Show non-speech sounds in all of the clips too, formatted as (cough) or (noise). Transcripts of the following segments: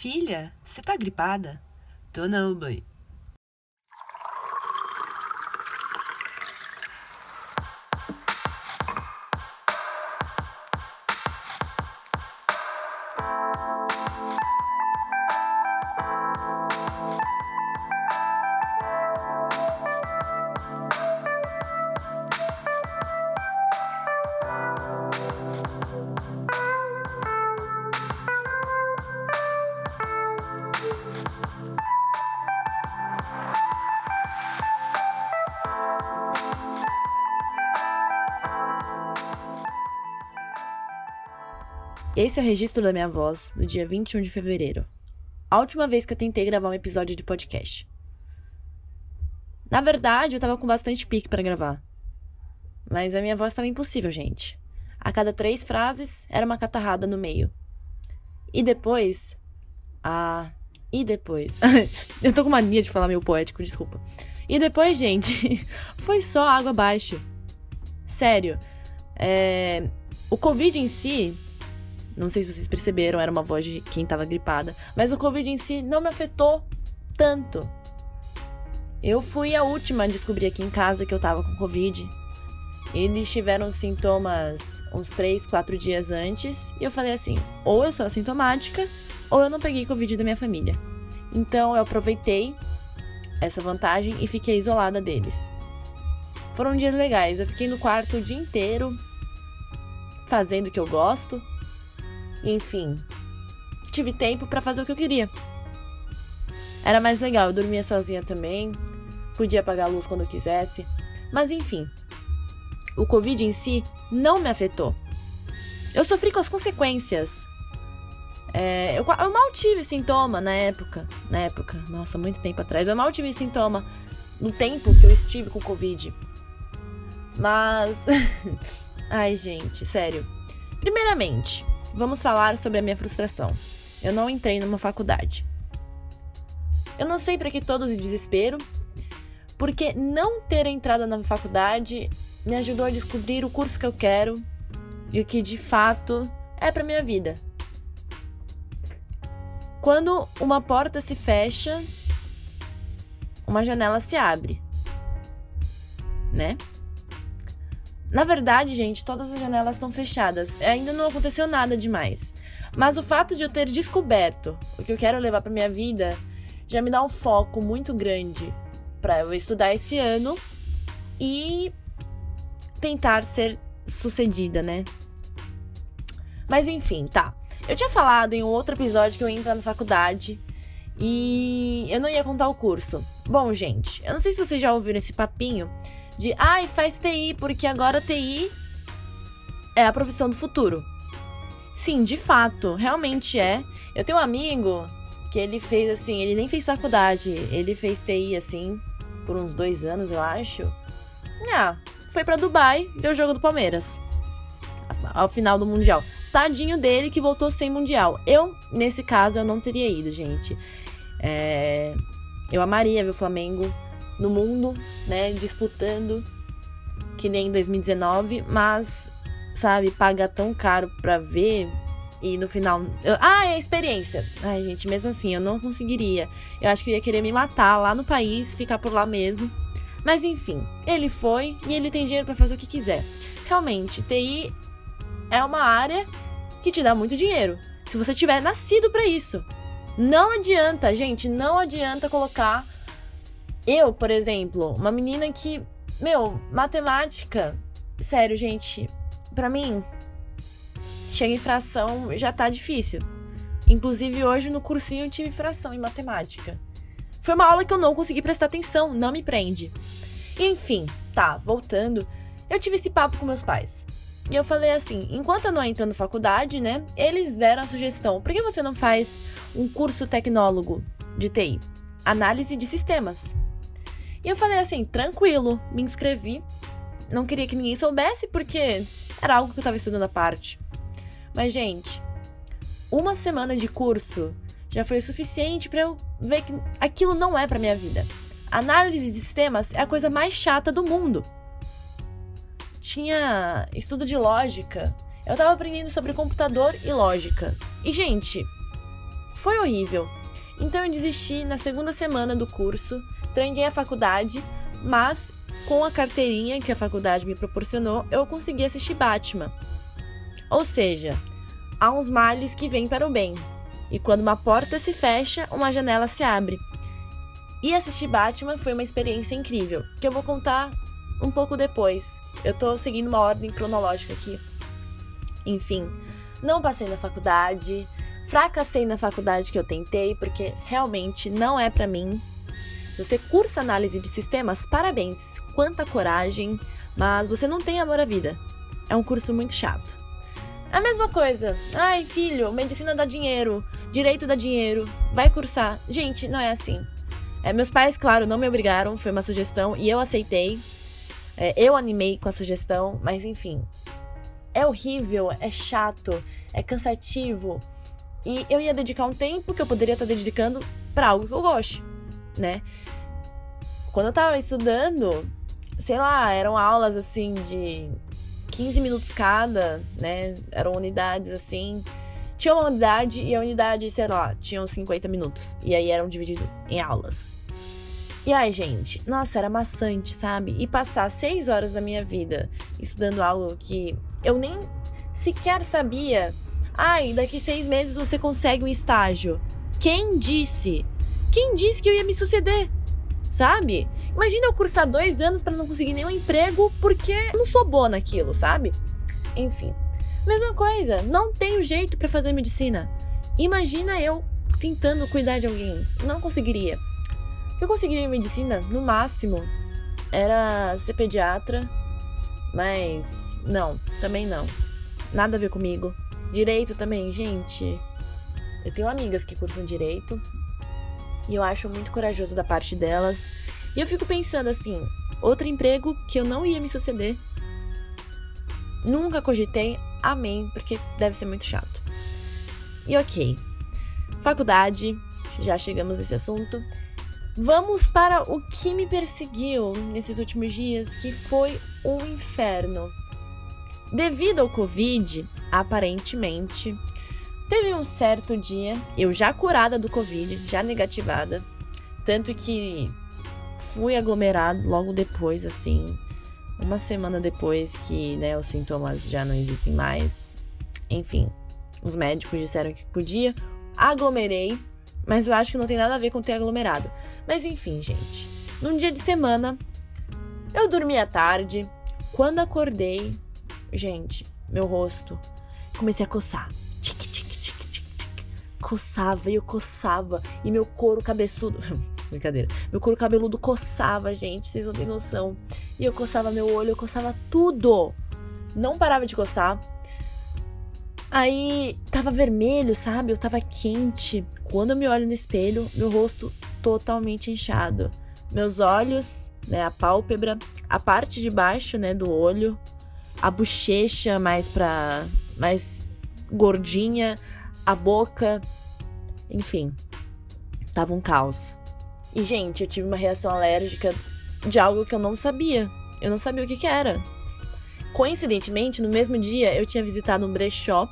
Filha, você tá gripada? Tô não, mãe. Esse é o registro da minha voz no dia 21 de fevereiro. A última vez que eu tentei gravar um episódio de podcast. Na verdade, eu tava com bastante pique para gravar. Mas a minha voz estava impossível, gente. A cada três frases era uma catarrada no meio. E depois. Ah. E depois. (laughs) eu tô com mania de falar meio poético, desculpa. E depois, gente, (laughs) foi só água abaixo. Sério. É... O Covid em si não sei se vocês perceberam, era uma voz de quem estava gripada. Mas o Covid em si não me afetou tanto. Eu fui a última a descobrir aqui em casa que eu tava com Covid. Eles tiveram sintomas uns 3, 4 dias antes. E eu falei assim: ou eu sou assintomática, ou eu não peguei Covid da minha família. Então eu aproveitei essa vantagem e fiquei isolada deles. Foram dias legais. Eu fiquei no quarto o dia inteiro, fazendo o que eu gosto, enfim, tive tempo para fazer o que eu queria. Era mais legal, eu dormia sozinha também, podia apagar a luz quando eu quisesse. Mas enfim, o Covid em si não me afetou. Eu sofri com as consequências. É, eu, eu, mal tive sintoma na época. Na época, nossa, muito tempo atrás. Eu mal tive sintoma no tempo que eu estive com Covid. Mas. (laughs) Ai, gente, sério. Primeiramente, Vamos falar sobre a minha frustração. Eu não entrei numa faculdade. Eu não sei para que todo o desespero, porque não ter entrado na faculdade me ajudou a descobrir o curso que eu quero e o que de fato é para minha vida. Quando uma porta se fecha, uma janela se abre, né? Na verdade, gente, todas as janelas estão fechadas. Ainda não aconteceu nada demais. Mas o fato de eu ter descoberto o que eu quero levar para minha vida já me dá um foco muito grande para eu estudar esse ano e tentar ser sucedida, né? Mas enfim, tá. Eu tinha falado em um outro episódio que eu ia entrar na faculdade e eu não ia contar o curso. Bom, gente, eu não sei se vocês já ouviram esse papinho de ai, faz TI, porque agora TI é a profissão do futuro. Sim, de fato, realmente é. Eu tenho um amigo que ele fez assim, ele nem fez faculdade, ele fez TI assim, por uns dois anos, eu acho. Ah, foi para Dubai ver o jogo do Palmeiras. Ao final do Mundial. Tadinho dele que voltou sem Mundial. Eu, nesse caso, eu não teria ido, gente. É... Eu amaria ver o Flamengo no mundo, né, disputando que nem em 2019, mas sabe, paga tão caro pra ver e no final. Eu, ah, é a experiência. Ai, gente, mesmo assim, eu não conseguiria. Eu acho que eu ia querer me matar lá no país, ficar por lá mesmo. Mas enfim, ele foi e ele tem dinheiro para fazer o que quiser. Realmente, TI é uma área que te dá muito dinheiro. Se você tiver nascido para isso. Não adianta, gente, não adianta colocar eu, por exemplo, uma menina que, meu, matemática, sério, gente, para mim, chega em fração já tá difícil. Inclusive hoje no cursinho eu tive fração em matemática. Foi uma aula que eu não consegui prestar atenção, não me prende. Enfim, tá, voltando, eu tive esse papo com meus pais. E eu falei assim: enquanto eu não entro na faculdade, né? Eles deram a sugestão: por que você não faz um curso tecnólogo de TI? Análise de sistemas. E eu falei assim, tranquilo, me inscrevi. Não queria que ninguém soubesse porque era algo que eu tava estudando à parte. Mas, gente, uma semana de curso já foi o suficiente para eu ver que aquilo não é para minha vida. Análise de sistemas é a coisa mais chata do mundo. Tinha estudo de lógica. Eu tava aprendendo sobre computador e lógica. E, gente, foi horrível. Então eu desisti na segunda semana do curso, tranquei a faculdade, mas com a carteirinha que a faculdade me proporcionou, eu consegui assistir Batman. Ou seja, há uns males que vêm para o bem. E quando uma porta se fecha, uma janela se abre. E assistir Batman foi uma experiência incrível, que eu vou contar um pouco depois. Eu tô seguindo uma ordem cronológica aqui. Enfim, não passei na faculdade, fracassei na faculdade que eu tentei, porque realmente não é para mim. Você cursa análise de sistemas, parabéns, quanta coragem, mas você não tem amor à vida. É um curso muito chato. A mesma coisa. Ai, filho, medicina dá dinheiro, direito dá dinheiro, vai cursar. Gente, não é assim. É, meus pais, claro, não me obrigaram, foi uma sugestão e eu aceitei. É, eu animei com a sugestão, mas enfim. É horrível, é chato, é cansativo. E eu ia dedicar um tempo que eu poderia estar dedicando para algo que eu goste, né? Quando eu tava estudando, sei lá, eram aulas assim de 15 minutos cada, né? Eram unidades assim. Tinha uma unidade e a unidade, sei lá, tinham 50 minutos. E aí eram divididos em aulas. E ai, gente, nossa, era maçante, sabe? E passar seis horas da minha vida estudando algo que eu nem sequer sabia. Ai, daqui seis meses você consegue um estágio. Quem disse? Quem disse que eu ia me suceder? Sabe? Imagina eu cursar dois anos para não conseguir nenhum emprego porque eu não sou boa naquilo, sabe? Enfim. Mesma coisa, não tenho jeito para fazer medicina. Imagina eu tentando cuidar de alguém. Não conseguiria. O que eu conseguiria em medicina, no máximo, era ser pediatra, mas não, também não. Nada a ver comigo. Direito também, gente. Eu tenho amigas que cursam direito e eu acho muito corajoso da parte delas. E eu fico pensando assim, outro emprego que eu não ia me suceder. Nunca cogitei amém, porque deve ser muito chato. E ok. Faculdade, já chegamos nesse assunto. Vamos para o que me perseguiu nesses últimos dias, que foi o inferno. Devido ao Covid, aparentemente, teve um certo dia, eu já curada do Covid, já negativada, tanto que fui aglomerado logo depois, assim, uma semana depois que né, os sintomas já não existem mais. Enfim, os médicos disseram que podia. Aglomerei, mas eu acho que não tem nada a ver com ter aglomerado. Mas enfim, gente. Num dia de semana, eu dormi à tarde. Quando acordei, gente, meu rosto comecei a coçar. Coçava e eu coçava. E meu couro cabeçudo. (laughs) Brincadeira. Meu couro cabeludo coçava, gente. Vocês não têm noção. E eu coçava meu olho, eu coçava tudo. Não parava de coçar. Aí tava vermelho, sabe? Eu tava quente. Quando eu me olho no espelho, meu rosto totalmente inchado. Meus olhos, né, a pálpebra, a parte de baixo, né, do olho, a bochecha mais pra mais gordinha, a boca, enfim, tava um caos. E, gente, eu tive uma reação alérgica de algo que eu não sabia. Eu não sabia o que, que era. Coincidentemente, no mesmo dia, eu tinha visitado um brechó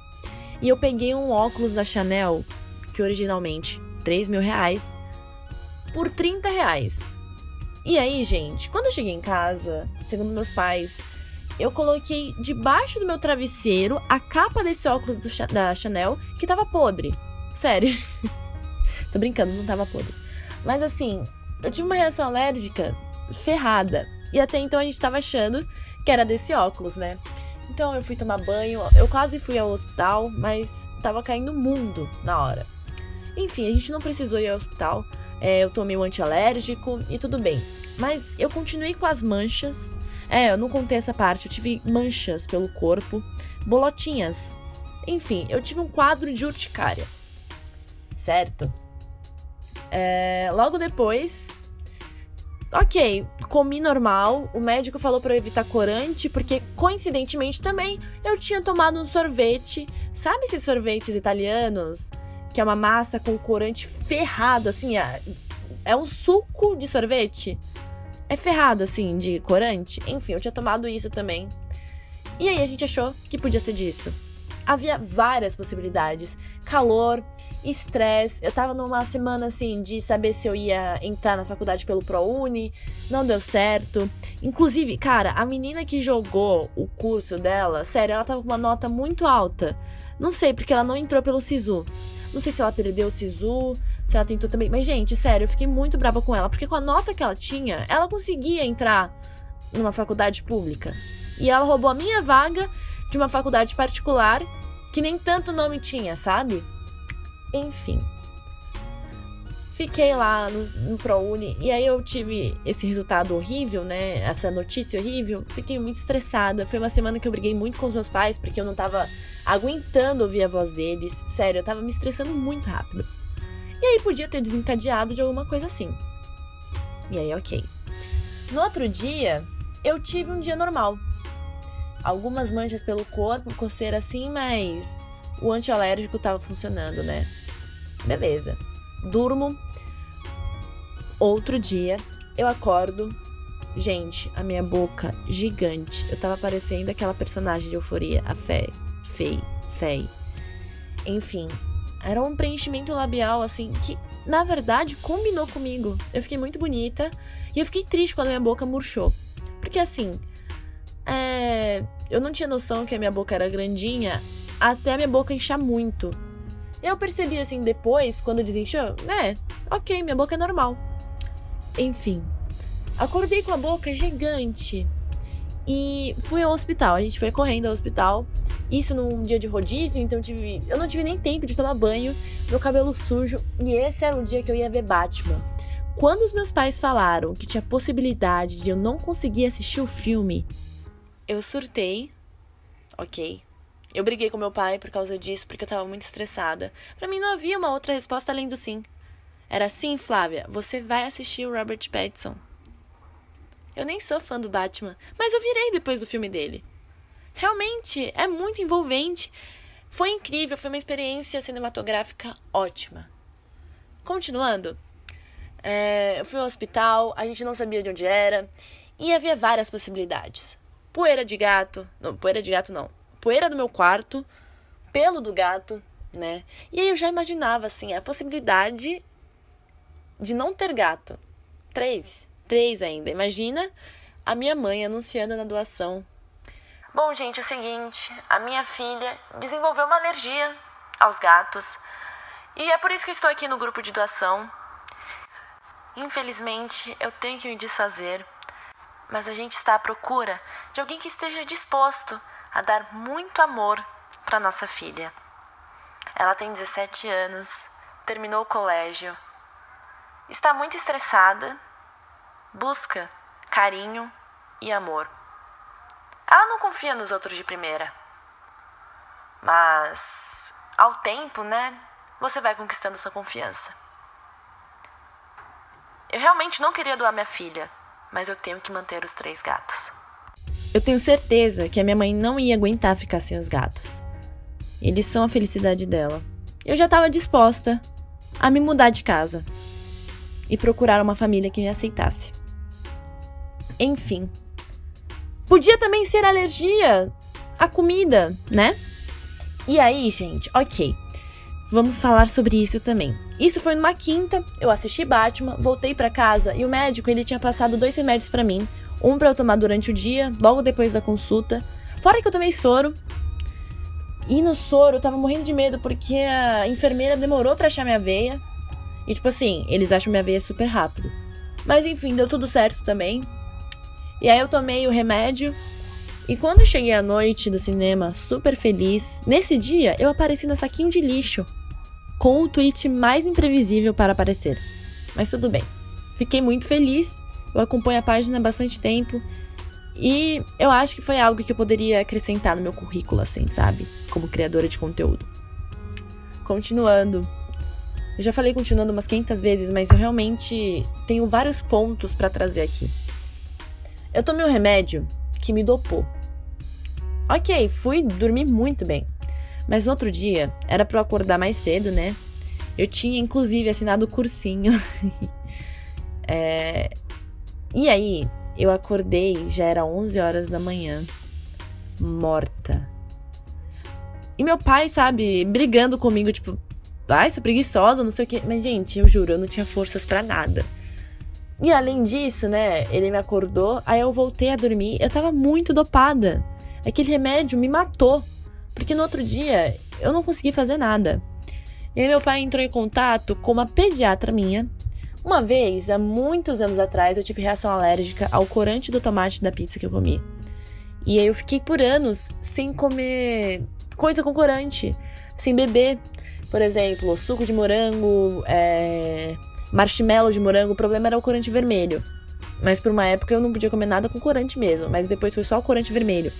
e eu peguei um óculos da Chanel, que originalmente 3 mil reais, por 30 reais. E aí, gente, quando eu cheguei em casa, segundo meus pais, eu coloquei debaixo do meu travesseiro a capa desse óculos do, da Chanel que tava podre. Sério. (laughs) Tô brincando, não tava podre. Mas assim, eu tive uma reação alérgica ferrada. E até então a gente tava achando que era desse óculos, né? Então eu fui tomar banho, eu quase fui ao hospital, mas tava caindo mundo na hora. Enfim, a gente não precisou ir ao hospital. É, eu tomei um antialérgico e tudo bem. Mas eu continuei com as manchas. É, eu não contei essa parte. Eu tive manchas pelo corpo, bolotinhas. Enfim, eu tive um quadro de urticária. Certo? É, logo depois, ok, comi normal. O médico falou para eu evitar corante, porque coincidentemente também eu tinha tomado um sorvete. Sabe esses sorvetes italianos? Que é uma massa com corante ferrado, assim, é, é um suco de sorvete. É ferrado, assim, de corante. Enfim, eu tinha tomado isso também. E aí a gente achou que podia ser disso. havia várias possibilidades. Calor, estresse. Eu tava numa semana assim de saber se eu ia entrar na faculdade pelo ProUni, não deu certo. Inclusive, cara, a menina que jogou o curso dela, sério, ela tava com uma nota muito alta. Não sei, porque ela não entrou pelo SISU. Não sei se ela perdeu o SISU, se ela tentou também. Mas, gente, sério, eu fiquei muito brava com ela, porque com a nota que ela tinha, ela conseguia entrar numa faculdade pública. E ela roubou a minha vaga de uma faculdade particular que nem tanto nome tinha, sabe? Enfim. Fiquei lá no, no ProUni e aí eu tive esse resultado horrível, né? Essa notícia horrível. Fiquei muito estressada. Foi uma semana que eu briguei muito com os meus pais porque eu não tava aguentando ouvir a voz deles. Sério, eu tava me estressando muito rápido. E aí podia ter desencadeado de alguma coisa assim. E aí, ok. No outro dia, eu tive um dia normal algumas manchas pelo corpo, coceira assim, mas o antialérgico tava funcionando, né? Beleza. Durmo. Outro dia, eu acordo. Gente, a minha boca gigante. Eu tava parecendo aquela personagem de euforia, a Fé. Fei. Fei. Enfim, era um preenchimento labial, assim, que na verdade combinou comigo. Eu fiquei muito bonita e eu fiquei triste quando a minha boca murchou. Porque assim, é, eu não tinha noção que a minha boca era grandinha até a minha boca inchar muito. Eu percebi assim depois, quando desinchou, é, ok, minha boca é normal. Enfim, acordei com a boca gigante e fui ao hospital. A gente foi correndo ao hospital. Isso num dia de rodízio, então eu, tive, eu não tive nem tempo de tomar banho, meu cabelo sujo. E esse era o dia que eu ia ver Batman. Quando os meus pais falaram que tinha possibilidade de eu não conseguir assistir o filme, eu surtei, ok. Eu briguei com meu pai por causa disso, porque eu tava muito estressada. Para mim não havia uma outra resposta além do sim. Era sim, Flávia, você vai assistir o Robert Pattinson. Eu nem sou fã do Batman, mas eu virei depois do filme dele. Realmente, é muito envolvente. Foi incrível, foi uma experiência cinematográfica ótima. Continuando, é, eu fui ao hospital, a gente não sabia de onde era, e havia várias possibilidades poeira de gato. Não, poeira de gato não. Poeira do meu quarto, pelo do gato, né? E aí eu já imaginava, assim, a possibilidade de não ter gato. Três. Três ainda. Imagina a minha mãe anunciando na doação. Bom, gente, é o seguinte: a minha filha desenvolveu uma alergia aos gatos. E é por isso que estou aqui no grupo de doação. Infelizmente, eu tenho que me desfazer mas a gente está à procura de alguém que esteja disposto a dar muito amor para nossa filha. Ela tem 17 anos, terminou o colégio, está muito estressada, busca carinho e amor. Ela não confia nos outros de primeira, mas ao tempo, né, você vai conquistando sua confiança. Eu realmente não queria doar minha filha mas eu tenho que manter os três gatos. Eu tenho certeza que a minha mãe não ia aguentar ficar sem os gatos. Eles são a felicidade dela. Eu já estava disposta a me mudar de casa e procurar uma família que me aceitasse. Enfim, podia também ser alergia à comida, né? E aí, gente, ok. Vamos falar sobre isso também. Isso foi numa quinta, eu assisti Batman, voltei para casa e o médico ele tinha passado dois remédios para mim, um para eu tomar durante o dia, logo depois da consulta. Fora que eu tomei soro. E no soro eu tava morrendo de medo porque a enfermeira demorou para achar minha veia. E tipo assim, eles acham minha veia super rápido. Mas enfim, deu tudo certo também. E aí eu tomei o remédio. E quando eu cheguei à noite do cinema, super feliz, nesse dia eu apareci no saquinho de lixo com o tweet mais imprevisível para aparecer. Mas tudo bem. Fiquei muito feliz. Eu acompanho a página há bastante tempo. E eu acho que foi algo que eu poderia acrescentar no meu currículo, assim, sabe? Como criadora de conteúdo. Continuando. Eu já falei continuando umas 500 vezes, mas eu realmente tenho vários pontos para trazer aqui. Eu tomei um remédio que me dopou. Ok, fui dormir muito bem. Mas no outro dia, era para eu acordar mais cedo, né? Eu tinha inclusive assinado o cursinho. (laughs) é... E aí, eu acordei, já era 11 horas da manhã, morta. E meu pai, sabe, brigando comigo, tipo, ai, sou preguiçosa, não sei o quê. Mas, gente, eu juro, eu não tinha forças para nada. E além disso, né, ele me acordou, aí eu voltei a dormir, eu tava muito dopada. Aquele remédio me matou, porque no outro dia eu não consegui fazer nada. E aí meu pai entrou em contato com uma pediatra minha. Uma vez, há muitos anos atrás, eu tive reação alérgica ao corante do tomate da pizza que eu comi. E aí eu fiquei por anos sem comer coisa com corante, sem beber. Por exemplo, suco de morango, é... marshmallow de morango. O problema era o corante vermelho. Mas por uma época eu não podia comer nada com corante mesmo. Mas depois foi só o corante vermelho.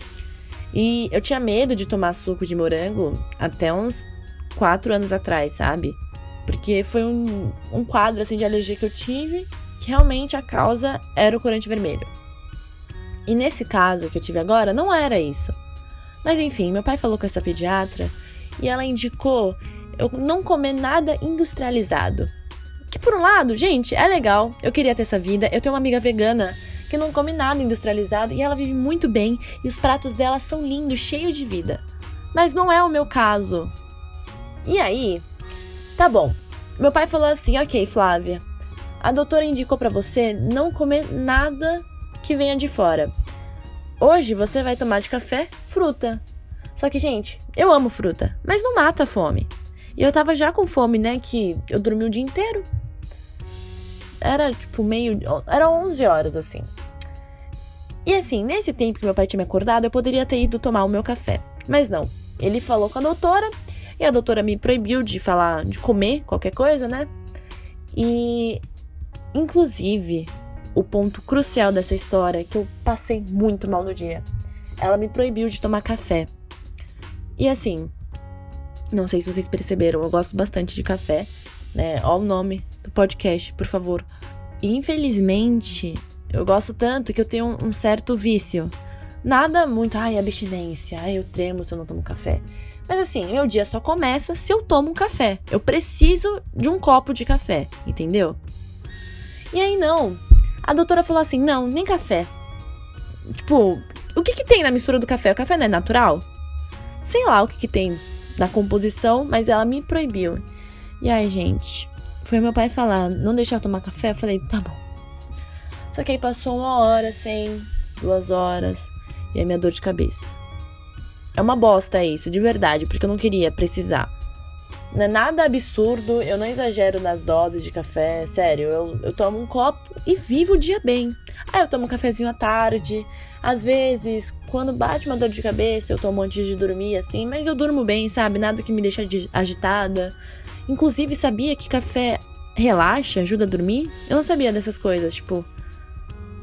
E eu tinha medo de tomar suco de morango até uns quatro anos atrás, sabe? Porque foi um, um quadro assim de alergia que eu tive que realmente a causa era o corante vermelho. E nesse caso que eu tive agora, não era isso. Mas enfim, meu pai falou com essa pediatra e ela indicou eu não comer nada industrializado. Que por um lado, gente, é legal, eu queria ter essa vida. Eu tenho uma amiga vegana que não come nada industrializado e ela vive muito bem e os pratos dela são lindos, cheios de vida. Mas não é o meu caso. E aí, tá bom. Meu pai falou assim: "OK, Flávia. A doutora indicou para você não comer nada que venha de fora. Hoje você vai tomar de café fruta. Só que, gente, eu amo fruta, mas não mata a fome. E eu tava já com fome, né? Que eu dormi o dia inteiro. Era tipo meio. Era 11 horas assim. E assim, nesse tempo que meu pai tinha me acordado, eu poderia ter ido tomar o meu café. Mas não. Ele falou com a doutora e a doutora me proibiu de falar, de comer qualquer coisa, né? E. Inclusive, o ponto crucial dessa história é que eu passei muito mal no dia. Ela me proibiu de tomar café. E assim, não sei se vocês perceberam, eu gosto bastante de café, né? Olha o nome do podcast, por favor. Infelizmente, eu gosto tanto que eu tenho um certo vício. Nada muito, ai, abstinência, ai, eu tremo se eu não tomo café. Mas assim, meu dia só começa se eu tomo um café. Eu preciso de um copo de café, entendeu? E aí não, a doutora falou assim: não, nem café. Tipo, o que que tem na mistura do café? O café não é natural? Sei lá o que que tem na composição, mas ela me proibiu. E aí, gente, foi meu pai falar: não deixar eu tomar café? Eu falei: tá bom. Só que aí passou uma hora sem, duas horas, e a minha dor de cabeça. É uma bosta isso, de verdade, porque eu não queria precisar. Não é nada absurdo, eu não exagero nas doses de café, sério. Eu, eu tomo um copo e vivo o dia bem. Aí eu tomo um cafezinho à tarde. Às vezes, quando bate uma dor de cabeça, eu tomo antes de dormir, assim, mas eu durmo bem, sabe? Nada que me deixa agitada. Inclusive, sabia que café relaxa, ajuda a dormir? Eu não sabia dessas coisas, tipo.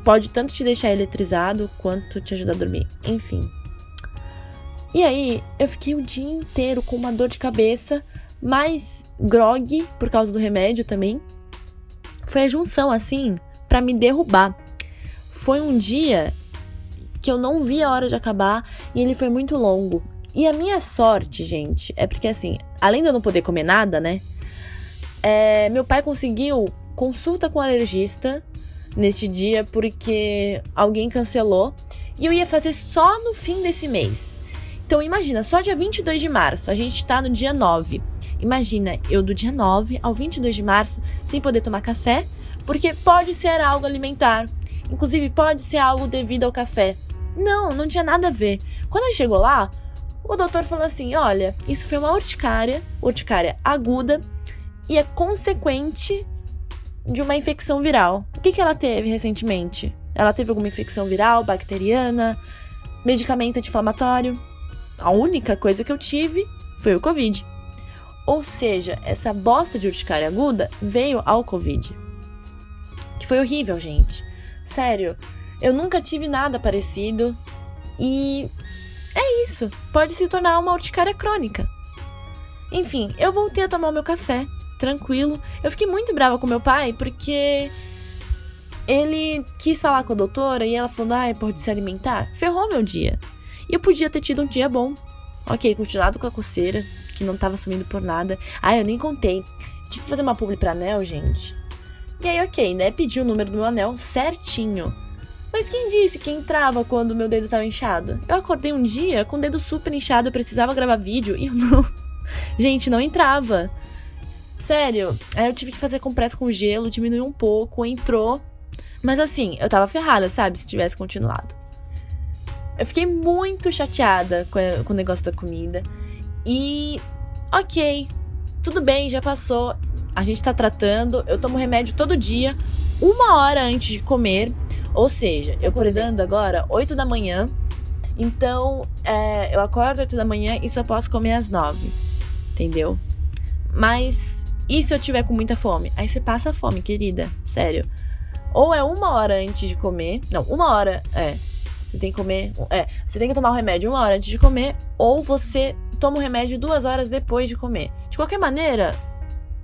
Pode tanto te deixar eletrizado quanto te ajudar a dormir. Enfim. E aí, eu fiquei o dia inteiro com uma dor de cabeça mais grog por causa do remédio também. Foi a junção assim para me derrubar. Foi um dia que eu não vi a hora de acabar e ele foi muito longo. E a minha sorte, gente, é porque assim, além de eu não poder comer nada, né? É, meu pai conseguiu consulta com o alergista neste dia porque alguém cancelou e eu ia fazer só no fim desse mês. Então imagina, só dia 22 de março, a gente tá no dia 9. Imagina, eu do dia 9 ao 22 de março sem poder tomar café, porque pode ser algo alimentar. Inclusive, pode ser algo devido ao café. Não, não tinha nada a ver. Quando ele chegou lá, o doutor falou assim: olha, isso foi uma urticária, urticária aguda, e é consequente de uma infecção viral. O que, que ela teve recentemente? Ela teve alguma infecção viral, bacteriana, medicamento anti-inflamatório? A única coisa que eu tive foi o Covid. Ou seja, essa bosta de urticária aguda veio ao Covid. Que foi horrível, gente. Sério, eu nunca tive nada parecido e é isso. Pode se tornar uma urticária crônica. Enfim, eu voltei a tomar o meu café, tranquilo. Eu fiquei muito brava com meu pai porque ele quis falar com a doutora e ela falou: ah, pode se alimentar. Ferrou meu dia. E eu podia ter tido um dia bom. Ok, continuado com a coceira, que não tava sumindo por nada. Ah, eu nem contei. Tive que fazer uma publi pra anel, gente. E aí, ok, né? Pedi o número do meu anel certinho. Mas quem disse que entrava quando meu dedo estava inchado? Eu acordei um dia com o dedo super inchado, eu precisava gravar vídeo (laughs) e eu não. Gente, não entrava. Sério, aí eu tive que fazer compressa com gelo, diminuiu um pouco, entrou. Mas assim, eu tava ferrada, sabe? Se tivesse continuado. Eu fiquei muito chateada com, com o negócio da comida. E, ok, tudo bem, já passou. A gente tá tratando. Eu tomo remédio todo dia, uma hora antes de comer. Ou seja, eu acordando agora, 8 da manhã. Então, é, eu acordo 8 da manhã e só posso comer às 9. Entendeu? Mas, e se eu tiver com muita fome? Aí você passa fome, querida. Sério. Ou é uma hora antes de comer. Não, uma hora. É. Você tem que comer. É. Você tem que tomar o remédio uma hora antes de comer. Ou você toma o remédio duas horas depois de comer. De qualquer maneira,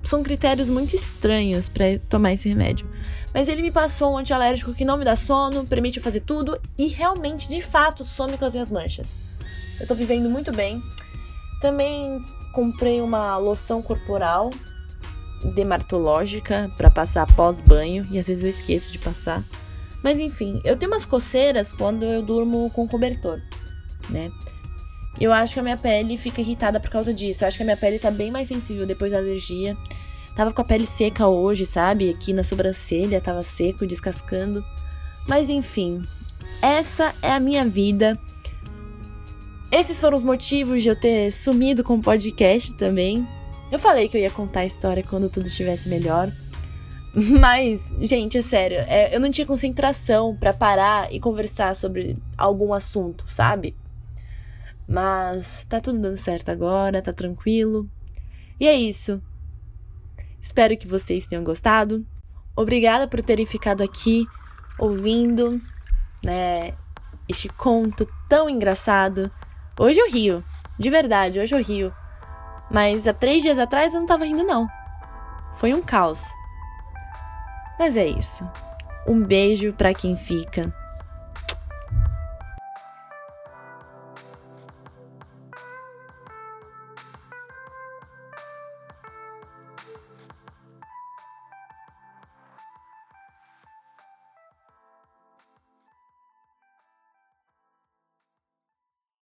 são critérios muito estranhos para tomar esse remédio. Mas ele me passou um antialérgico que não me dá sono, permite fazer tudo e realmente, de fato, some com as minhas manchas. Eu tô vivendo muito bem. Também comprei uma loção corporal dermatológica para passar pós banho e às vezes eu esqueço de passar. Mas enfim, eu tenho umas coceiras quando eu durmo com cobertor, né? Eu acho que a minha pele fica irritada por causa disso. Eu acho que a minha pele tá bem mais sensível depois da alergia. Tava com a pele seca hoje, sabe? Aqui na sobrancelha tava seco, descascando. Mas enfim, essa é a minha vida. Esses foram os motivos de eu ter sumido com o podcast também. Eu falei que eu ia contar a história quando tudo estivesse melhor. (laughs) Mas, gente, é sério, é, eu não tinha concentração para parar e conversar sobre algum assunto, sabe? Mas tá tudo dando certo agora, tá tranquilo. E é isso. Espero que vocês tenham gostado. Obrigada por terem ficado aqui ouvindo, né, este conto tão engraçado. Hoje eu rio, de verdade, hoje eu rio. Mas há três dias atrás eu não tava rindo, não. Foi um caos. Mas é isso. Um beijo para quem fica.